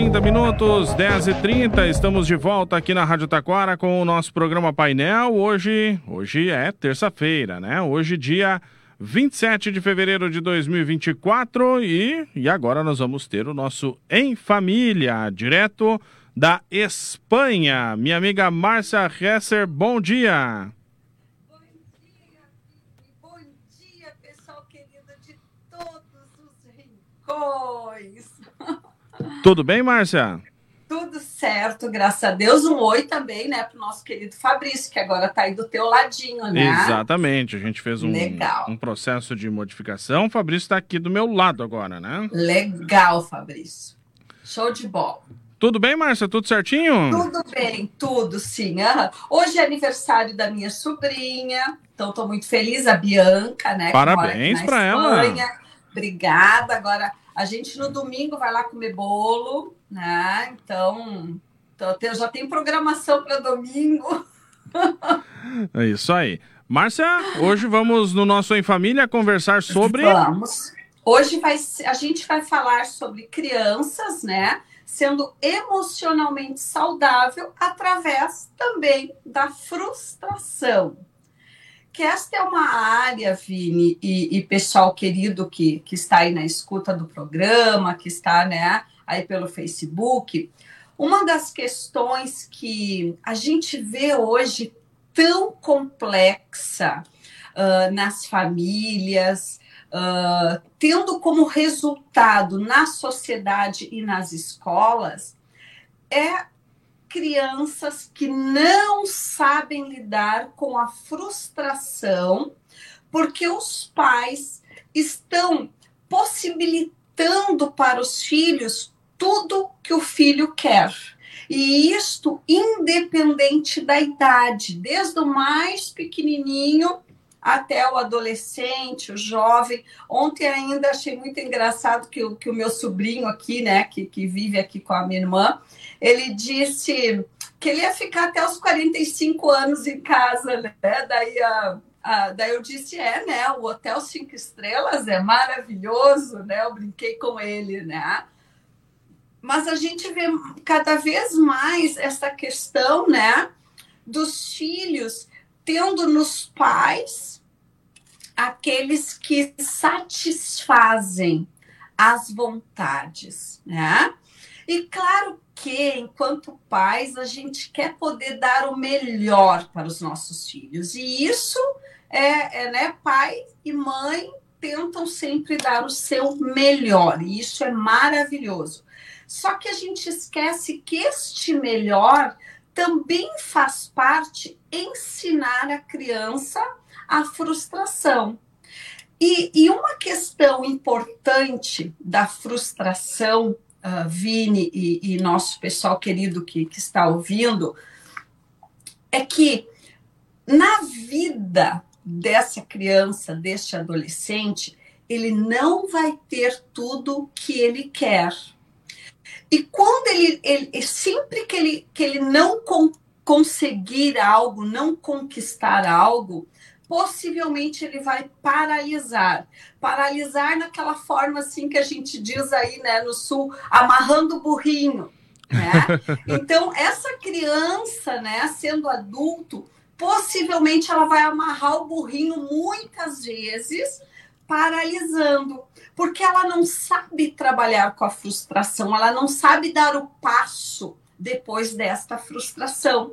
para as 30 minutos, 10 e 30 estamos de volta aqui na Rádio Taquara com o nosso programa Painel. Hoje, hoje é terça-feira, né? Hoje, dia 27 de fevereiro de 2024 e, e agora nós vamos ter o nosso Em Família, direto da Espanha. Minha amiga Márcia Hesser, bom dia. Tudo bem, Márcia? Tudo certo, graças a Deus. Um oi também, né, para o nosso querido Fabrício, que agora está aí do teu ladinho, né? Exatamente. A gente fez um, um processo de modificação. O Fabrício está aqui do meu lado agora, né? Legal, Fabrício. Show de bola. Tudo bem, Márcia? Tudo certinho? Tudo bem, tudo sim. Hoje é aniversário da minha sobrinha, então estou muito feliz, a Bianca, né? Parabéns para ela. Obrigada. Agora a gente no domingo vai lá comer bolo, né? Então, já tem programação para domingo. É isso aí. Márcia, hoje vamos no nosso Em Família conversar sobre. Vamos. Hoje vai, a gente vai falar sobre crianças, né? Sendo emocionalmente saudável através também da frustração que esta é uma área, Vini, e, e, pessoal querido que, que está aí na escuta do programa, que está né, aí pelo Facebook, uma das questões que a gente vê hoje tão complexa uh, nas famílias, uh, tendo como resultado na sociedade e nas escolas, é crianças que não sabem lidar com a frustração, porque os pais estão possibilitando para os filhos tudo que o filho quer. E isto independente da idade, desde o mais pequenininho até o adolescente, o jovem. Ontem ainda achei muito engraçado que o, que o meu sobrinho aqui, né, que, que vive aqui com a minha irmã, ele disse que ele ia ficar até os 45 anos em casa, né? Daí, a, daí eu disse, é, né? O Hotel Cinco Estrelas é maravilhoso, né? Eu brinquei com ele, né? Mas a gente vê cada vez mais essa questão, né? Dos filhos tendo nos pais aqueles que satisfazem as vontades, né? E claro que, enquanto pais, a gente quer poder dar o melhor para os nossos filhos. E isso é, é né, pai e mãe tentam sempre dar o seu melhor, e isso é maravilhoso. Só que a gente esquece que este melhor também faz parte ensinar a criança a frustração. E, e uma questão importante da frustração uh, Vini e, e, nosso pessoal querido que, que está ouvindo, é que na vida dessa criança, deste adolescente, ele não vai ter tudo que ele quer. E quando ele, ele sempre que ele, que ele não conseguir algo, não conquistar algo, possivelmente ele vai paralisar. Paralisar naquela forma assim que a gente diz aí, né, no sul, amarrando o burrinho, né? Então, essa criança, né, sendo adulto, possivelmente ela vai amarrar o burrinho muitas vezes, paralisando, porque ela não sabe trabalhar com a frustração, ela não sabe dar o passo depois desta frustração.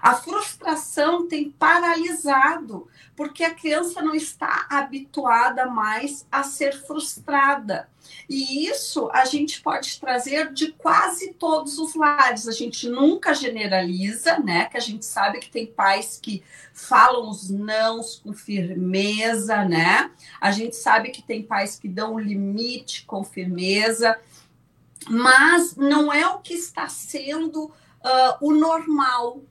A frustração tem paralisado, porque a criança não está habituada mais a ser frustrada. E isso a gente pode trazer de quase todos os lares. A gente nunca generaliza, né? Que a gente sabe que tem pais que falam os nãos com firmeza, né? A gente sabe que tem pais que dão limite com firmeza, mas não é o que está sendo uh, o normal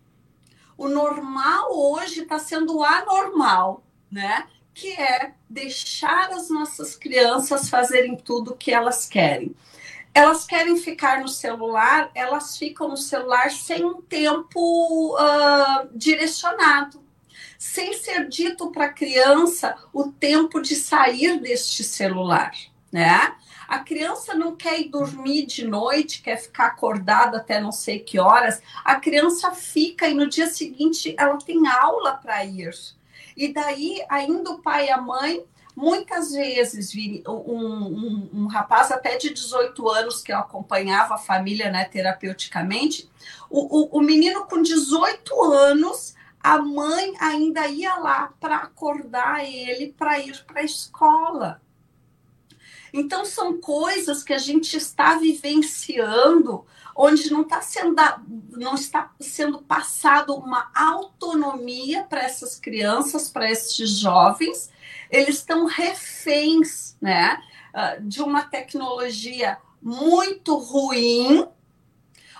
o normal hoje está sendo anormal, né? Que é deixar as nossas crianças fazerem tudo o que elas querem. Elas querem ficar no celular, elas ficam no celular sem um tempo uh, direcionado, sem ser dito para a criança o tempo de sair deste celular. né? A criança não quer ir dormir de noite, quer ficar acordada até não sei que horas. A criança fica e no dia seguinte ela tem aula para ir. E daí, ainda o pai e a mãe, muitas vezes, um, um, um, rapaz até de 18 anos que eu acompanhava a família né, terapeuticamente, o, o, o menino com 18 anos a mãe ainda ia lá para acordar ele para ir para a escola. Então, são coisas que a gente está vivenciando, onde não está sendo, não está sendo passado uma autonomia para essas crianças, para esses jovens. Eles estão reféns né, ah, de uma tecnologia muito ruim,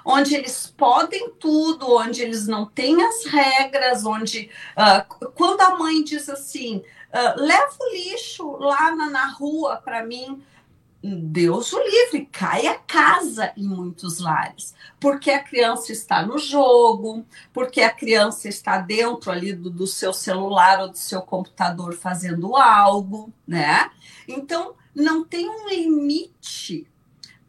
onde eles podem tudo, onde eles não têm as regras, onde uh, quando a mãe diz assim, uh, leva o lixo lá na, na rua para mim, Deus o livre, cai a casa em muitos lares, porque a criança está no jogo, porque a criança está dentro ali do, do seu celular ou do seu computador fazendo algo, né? Então, não tem um limite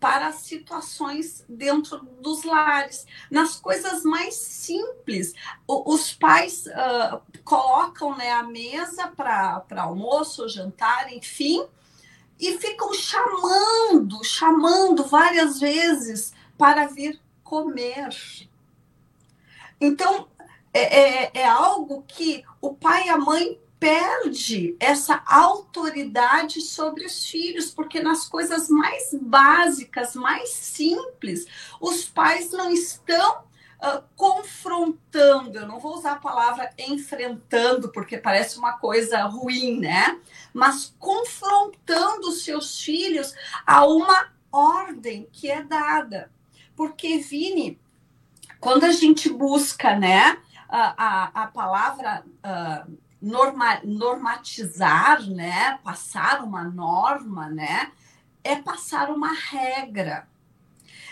para situações dentro dos lares. Nas coisas mais simples, os pais uh, colocam né, a mesa para almoço, jantar, enfim, e ficam chamando, chamando várias vezes para vir comer. Então, é, é, é algo que o pai e a mãe perde essa autoridade sobre os filhos, porque nas coisas mais básicas, mais simples, os pais não estão uh, confrontando. Eu não vou usar a palavra enfrentando, porque parece uma coisa ruim, né? Mas confrontando os seus filhos a uma ordem que é dada. Porque, Vini, quando a gente busca, né, a, a, a palavra. Uh, norma, normatizar, né, passar uma norma, né, é passar uma regra.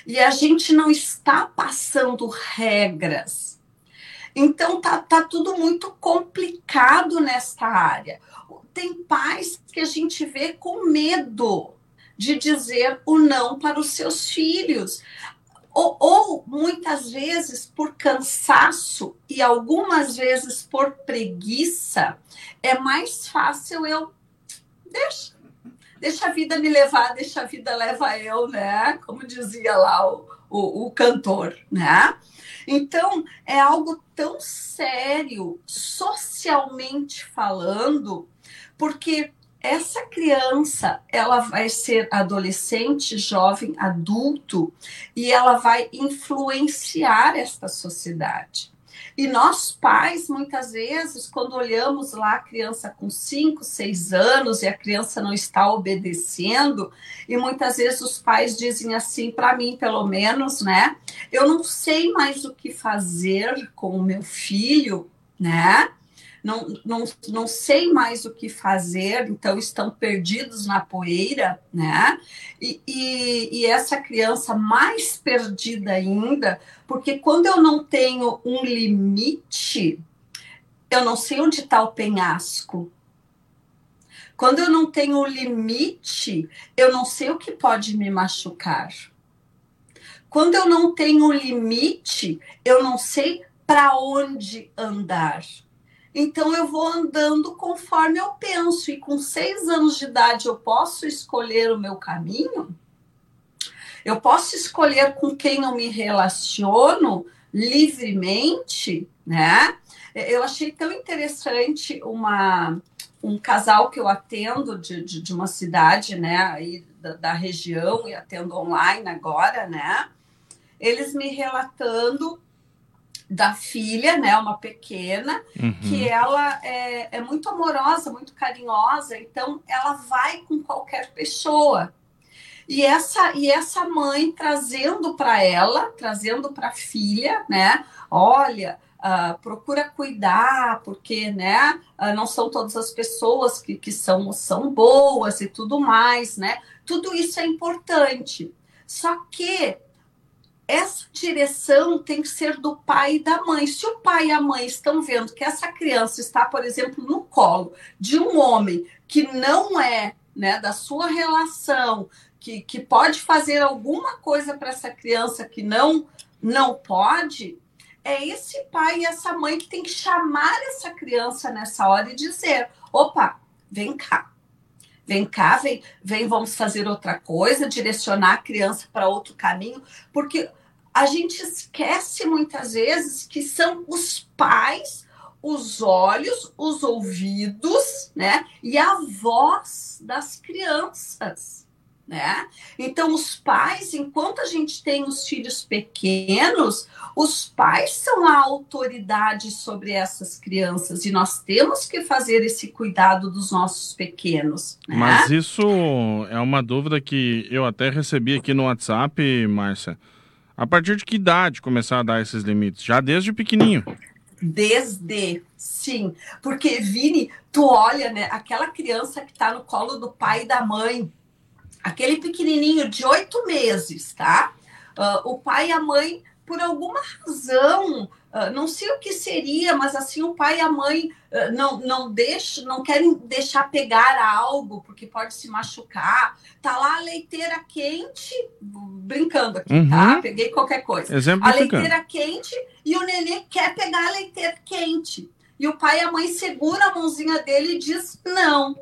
E a gente não está passando regras. Então tá, tá tudo muito complicado nesta área. Tem pais que a gente vê com medo de dizer o não para os seus filhos ou, ou, muitas vezes por cansaço e algumas vezes por preguiça, é mais fácil eu deixa, deixa a vida me levar, deixa a vida leva eu, né? Como dizia lá o, o, o cantor, né? Então, é algo tão sério, socialmente falando, porque essa criança ela vai ser adolescente, jovem, adulto e ela vai influenciar esta sociedade. E nós pais, muitas vezes, quando olhamos lá a criança com 5, 6 anos e a criança não está obedecendo, e muitas vezes os pais dizem assim, para mim pelo menos, né? Eu não sei mais o que fazer com o meu filho, né? Não, não, não sei mais o que fazer, então estão perdidos na poeira, né? E, e, e essa criança mais perdida ainda, porque quando eu não tenho um limite, eu não sei onde está o penhasco. Quando eu não tenho um limite, eu não sei o que pode me machucar. Quando eu não tenho um limite, eu não sei para onde andar. Então eu vou andando conforme eu penso, e com seis anos de idade eu posso escolher o meu caminho? Eu posso escolher com quem eu me relaciono livremente, né? Eu achei tão interessante uma, um casal que eu atendo de, de, de uma cidade, né, aí da, da região, e atendo online agora, né? Eles me relatando da filha, né, uma pequena, uhum. que ela é, é, muito amorosa, muito carinhosa, então ela vai com qualquer pessoa. E essa e essa mãe trazendo para ela, trazendo para a filha, né, olha, uh, procura cuidar, porque, né, uh, não são todas as pessoas que, que são, são boas e tudo mais, né, tudo isso é importante. Só que essa direção tem que ser do pai e da mãe. Se o pai e a mãe estão vendo que essa criança está, por exemplo, no colo de um homem que não é né, da sua relação, que, que pode fazer alguma coisa para essa criança que não não pode, é esse pai e essa mãe que tem que chamar essa criança nessa hora e dizer: opa, vem cá. Vem cá, vem, vem, vamos fazer outra coisa, direcionar a criança para outro caminho, porque a gente esquece muitas vezes que são os pais, os olhos, os ouvidos, né? E a voz das crianças né? Então, os pais, enquanto a gente tem os filhos pequenos, os pais são a autoridade sobre essas crianças e nós temos que fazer esse cuidado dos nossos pequenos. Né? Mas isso é uma dúvida que eu até recebi aqui no WhatsApp, Márcia. A partir de que idade começar a dar esses limites? Já desde pequenininho. Desde, sim. Porque, Vini, tu olha, né? Aquela criança que está no colo do pai e da mãe, aquele pequenininho de oito meses, tá? Uh, o pai e a mãe, por alguma razão, uh, não sei o que seria, mas assim o pai e a mãe uh, não não deixam, não querem deixar pegar algo porque pode se machucar. Tá lá a leiteira quente, brincando aqui, tá? uhum. tá? Peguei qualquer coisa. Exemplo a leiteira quente e o nenê quer pegar a leiteira quente. E o pai e a mãe segura a mãozinha dele e diz não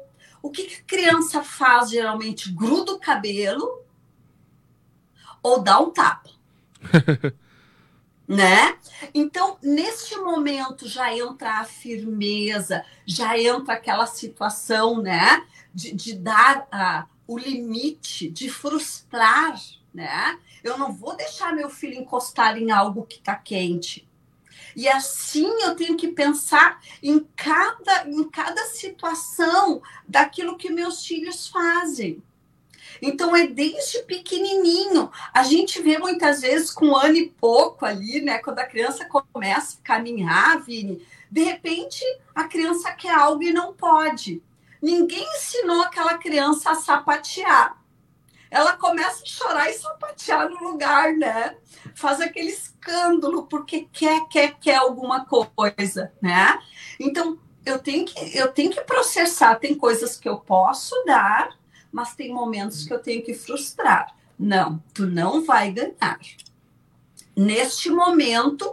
o que, que a criança faz geralmente? Gruda o cabelo ou dá um tapa. né? Então, neste momento já entra a firmeza, já entra aquela situação, né, de, de dar uh, o limite, de frustrar, né? Eu não vou deixar meu filho encostar em algo que está quente. E assim eu tenho que pensar em cada, em cada situação daquilo que meus filhos fazem. Então é desde pequenininho. A gente vê muitas vezes com um ano e pouco ali, né? Quando a criança começa a caminhar, Vini, de repente a criança quer algo e não pode. Ninguém ensinou aquela criança a sapatear ela começa a chorar e sapatear no lugar, né? Faz aquele escândalo porque quer, quer, quer alguma coisa, né? Então, eu tenho que, eu tenho que processar. Tem coisas que eu posso dar, mas tem momentos que eu tenho que frustrar. Não, tu não vai ganhar. Neste momento,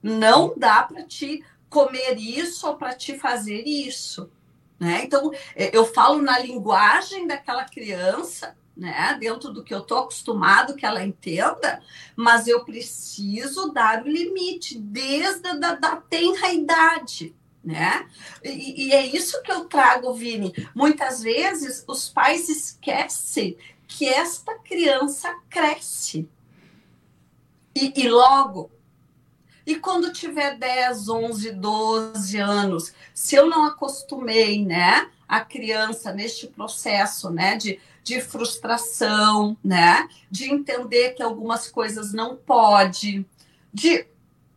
não dá para te comer isso ou para te fazer isso. Né? Então, eu falo na linguagem daquela criança, né? Dentro do que eu estou acostumado que ela entenda, mas eu preciso dar o limite desde a da, da tenra idade. Né? E, e é isso que eu trago, Vini. Muitas vezes os pais esquecem que esta criança cresce. E, e, logo. E quando tiver 10, 11, 12 anos, se eu não acostumei, né, a criança neste processo, né, de de frustração, né? De entender que algumas coisas não pode, de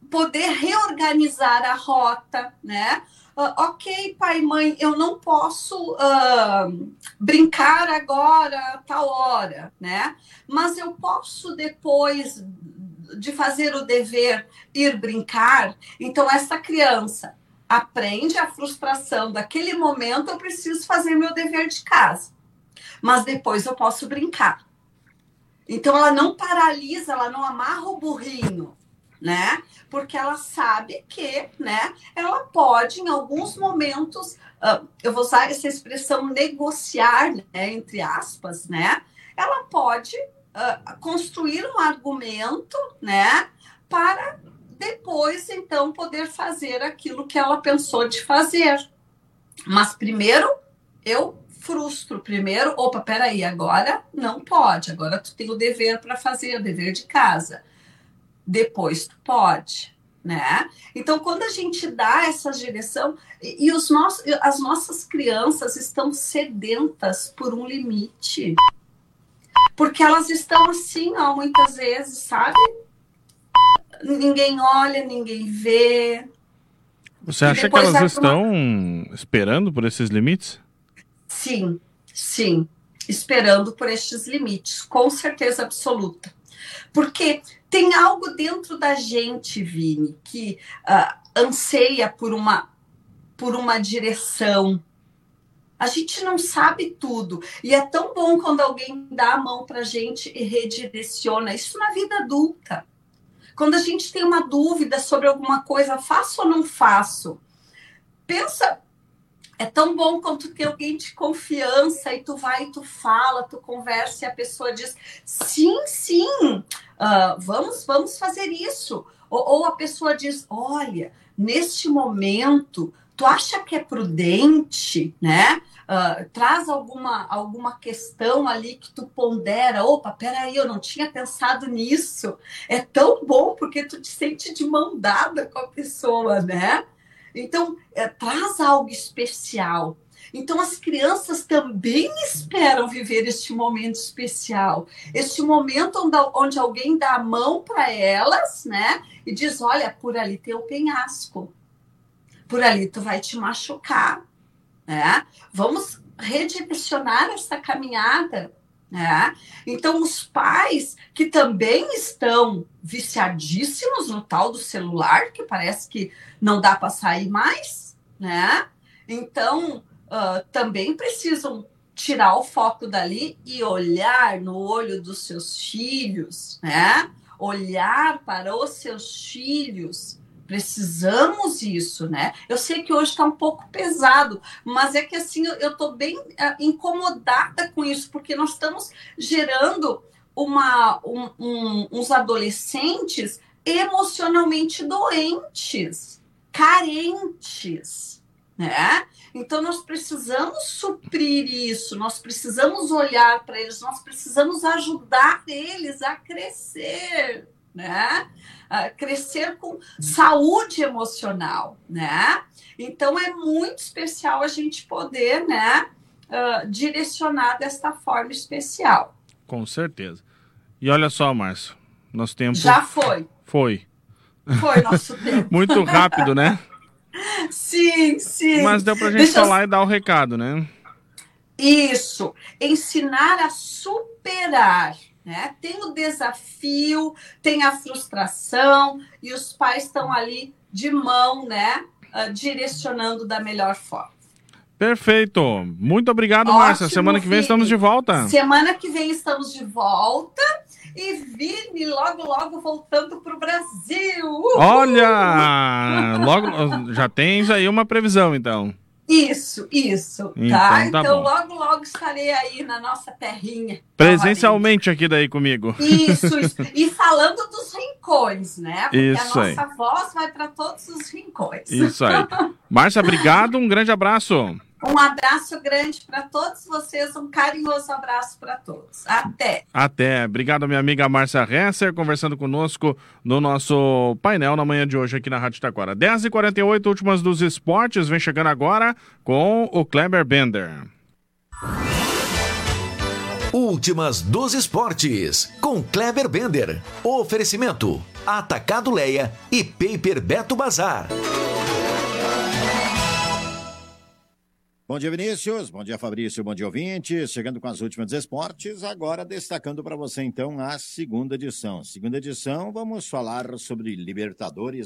poder reorganizar a rota, né? Uh, ok, pai mãe, eu não posso uh, brincar agora, tal hora, né? Mas eu posso depois de fazer o dever ir brincar. Então, essa criança aprende a frustração daquele momento, eu preciso fazer meu dever de casa mas depois eu posso brincar. Então ela não paralisa, ela não amarra o burrinho, né? Porque ela sabe que, né, ela pode em alguns momentos, uh, eu vou usar essa expressão negociar, né, entre aspas, né? Ela pode uh, construir um argumento, né, para depois então poder fazer aquilo que ela pensou de fazer. Mas primeiro eu frustro primeiro, opa, peraí, agora não pode, agora tu tem o dever para fazer, o dever de casa. Depois tu pode, né? Então, quando a gente dá essa direção, e, os nossos, as nossas crianças estão sedentas por um limite. Porque elas estão assim, ó, muitas vezes, sabe? Ninguém olha, ninguém vê. Você acha que elas estão uma... esperando por esses limites? Sim, sim, esperando por estes limites, com certeza absoluta. Porque tem algo dentro da gente, Vini, que uh, anseia por uma, por uma direção, A gente não sabe tudo. E é tão bom quando alguém dá a mão para a gente e redireciona. Isso na vida adulta. Quando a gente tem uma dúvida sobre alguma coisa, faço ou não faço? Pensa, é tão bom quando tu tem alguém de confiança e tu vai e tu fala, tu conversa e a pessoa diz sim, sim, uh, vamos, vamos fazer isso. Ou, ou, a pessoa diz, olha, neste momento, tu acha que é prudente, né? Uh, traz alguma, alguma questão ali que tu pondera, opa, peraí, eu não tinha pensado nisso. É tão bom porque tu te sente de mão dada com a pessoa, né? Então, é, traz algo especial. Então, as crianças também esperam viver este momento especial, este momento onde, onde alguém dá a mão para elas, né? E diz: olha, por ali tem o penhasco, por ali tu vai te machucar, né? Vamos redirecionar essa caminhada né? Então, os pais que também estão viciadíssimos no tal do celular, que parece que não dá para sair mais, né? Então, uh, também precisam tirar o foco dali e olhar no olho dos seus filhos, né? Olhar para os seus filhos Precisamos isso, né? Eu sei que hoje está um pouco pesado, mas é que assim eu estou bem uh, incomodada com isso, porque nós estamos gerando uma, um, um, uns adolescentes emocionalmente doentes, carentes, né? Então nós precisamos suprir isso, nós precisamos olhar para eles, nós precisamos ajudar eles a crescer, né? crescer com saúde emocional, né? Então é muito especial a gente poder, né, uh, direcionar desta forma especial. Com certeza. E olha só, Márcio, nosso tempo já foi. Foi. Foi nosso tempo. muito rápido, né? Sim, sim. Mas deu pra gente Deixa falar eu... e dar o recado, né? Isso. Ensinar a superar né? Tem o desafio, tem a frustração, e os pais estão ali de mão, né? Uh, direcionando da melhor forma. Perfeito. Muito obrigado, Márcia. Semana que vem estamos de volta. Semana que vem estamos de volta. E Vini logo, logo voltando para o Brasil. Uhul! Olha! Logo, já tens aí uma previsão, então. Isso, isso, então, tá? tá então, logo, logo estarei aí na nossa terrinha. Presencialmente aqui daí comigo. Isso, isso. E falando dos rincões, né? Porque isso a nossa aí. voz vai para todos os rincões. Isso aí. Márcia, obrigado, um grande abraço. Um abraço grande para todos vocês, um carinhoso abraço para todos. Até. Até. Obrigado, minha amiga Márcia Resser, conversando conosco no nosso painel na manhã de hoje aqui na Rádio Taquara. 10h48, últimas dos esportes, vem chegando agora com o Kleber Bender. Últimas dos esportes, com Kleber Bender. Oferecimento: Atacado Leia e Paper Beto Bazar. Bom dia, Vinícius. Bom dia, Fabrício. Bom dia, ouvintes. Chegando com as últimas esportes, agora destacando para você, então, a segunda edição. Segunda edição, vamos falar sobre Libertadores